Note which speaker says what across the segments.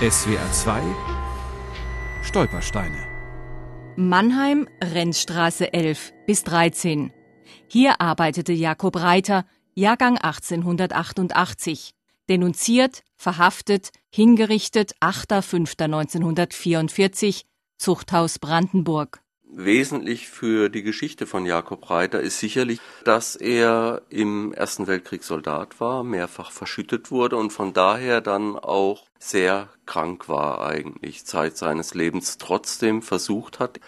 Speaker 1: SWR 2 Stolpersteine
Speaker 2: Mannheim, Rennstraße 11 bis 13. Hier arbeitete Jakob Reiter, Jahrgang 1888. Denunziert, verhaftet, hingerichtet 8.5.1944, Zuchthaus Brandenburg.
Speaker 3: Wesentlich für die Geschichte von Jakob Reiter ist sicherlich, dass er im Ersten Weltkrieg Soldat war, mehrfach verschüttet wurde und von daher dann auch sehr krank war eigentlich Zeit seines Lebens, trotzdem versucht hat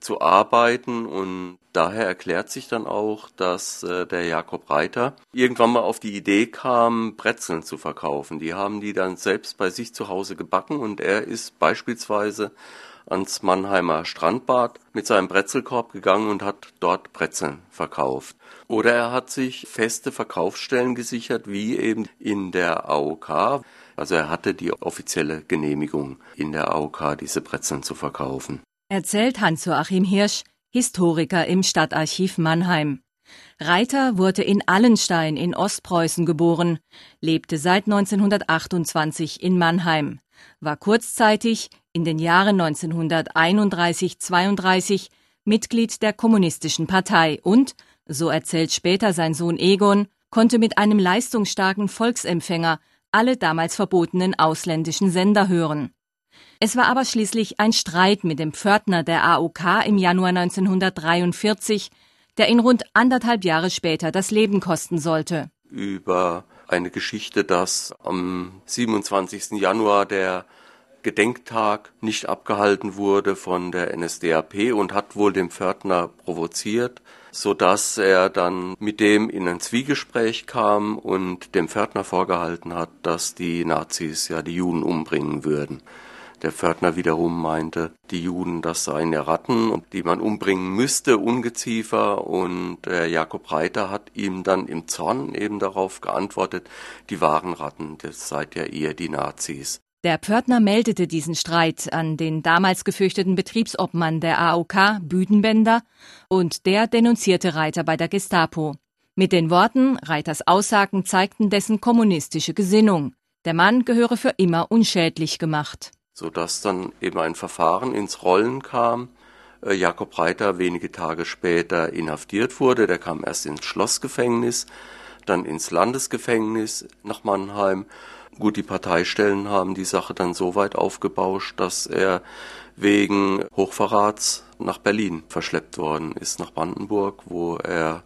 Speaker 3: zu arbeiten und daher erklärt sich dann auch, dass äh, der Jakob Reiter irgendwann mal auf die Idee kam, Brezeln zu verkaufen. Die haben die dann selbst bei sich zu Hause gebacken und er ist beispielsweise ans Mannheimer Strandbad mit seinem Brezelkorb gegangen und hat dort Brezeln verkauft. Oder er hat sich feste Verkaufsstellen gesichert, wie eben in der AOK. Also er hatte die offizielle Genehmigung in der AOK, diese Brezeln zu verkaufen.
Speaker 2: Erzählt Hans-Joachim Hirsch, Historiker im Stadtarchiv Mannheim. Reiter wurde in Allenstein in Ostpreußen geboren, lebte seit 1928 in Mannheim, war kurzzeitig in den Jahren 1931-32 Mitglied der Kommunistischen Partei und, so erzählt später sein Sohn Egon, konnte mit einem leistungsstarken Volksempfänger alle damals verbotenen ausländischen Sender hören. Es war aber schließlich ein Streit mit dem Pförtner der AOK im Januar 1943, der ihn rund anderthalb Jahre später das Leben kosten sollte.
Speaker 3: Über eine Geschichte, dass am 27. Januar der Gedenktag nicht abgehalten wurde von der NSDAP und hat wohl den Pförtner provoziert, so dass er dann mit dem in ein Zwiegespräch kam und dem Pförtner vorgehalten hat, dass die Nazis ja die Juden umbringen würden. Der Pförtner wiederum meinte, die Juden, das seien ja Ratten, die man umbringen müsste, Ungeziefer. Und äh, Jakob Reiter hat ihm dann im Zorn eben darauf geantwortet, die wahren Ratten, das seid ja ihr die Nazis.
Speaker 2: Der Pförtner meldete diesen Streit an den damals gefürchteten Betriebsobmann der AOK, Büdenbender, und der denunzierte Reiter bei der Gestapo. Mit den Worten, Reiters Aussagen zeigten dessen kommunistische Gesinnung. Der Mann gehöre für immer unschädlich gemacht.
Speaker 3: Sodass dann eben ein Verfahren ins Rollen kam. Äh, Jakob Reiter wenige Tage später inhaftiert wurde. Der kam erst ins Schlossgefängnis, dann ins Landesgefängnis nach Mannheim Gut, die Parteistellen haben die Sache dann so weit aufgebauscht, dass er wegen Hochverrats nach Berlin verschleppt worden ist, nach Brandenburg, wo er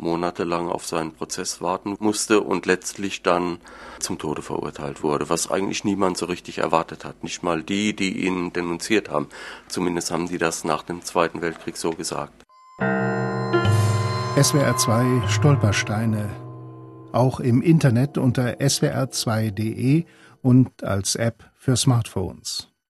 Speaker 3: monatelang auf seinen Prozess warten musste und letztlich dann zum Tode verurteilt wurde, was eigentlich niemand so richtig erwartet hat. Nicht mal die, die ihn denunziert haben. Zumindest haben die das nach dem Zweiten Weltkrieg so gesagt.
Speaker 4: SWR 2 Stolpersteine auch im Internet unter swr2.de und als App für Smartphones.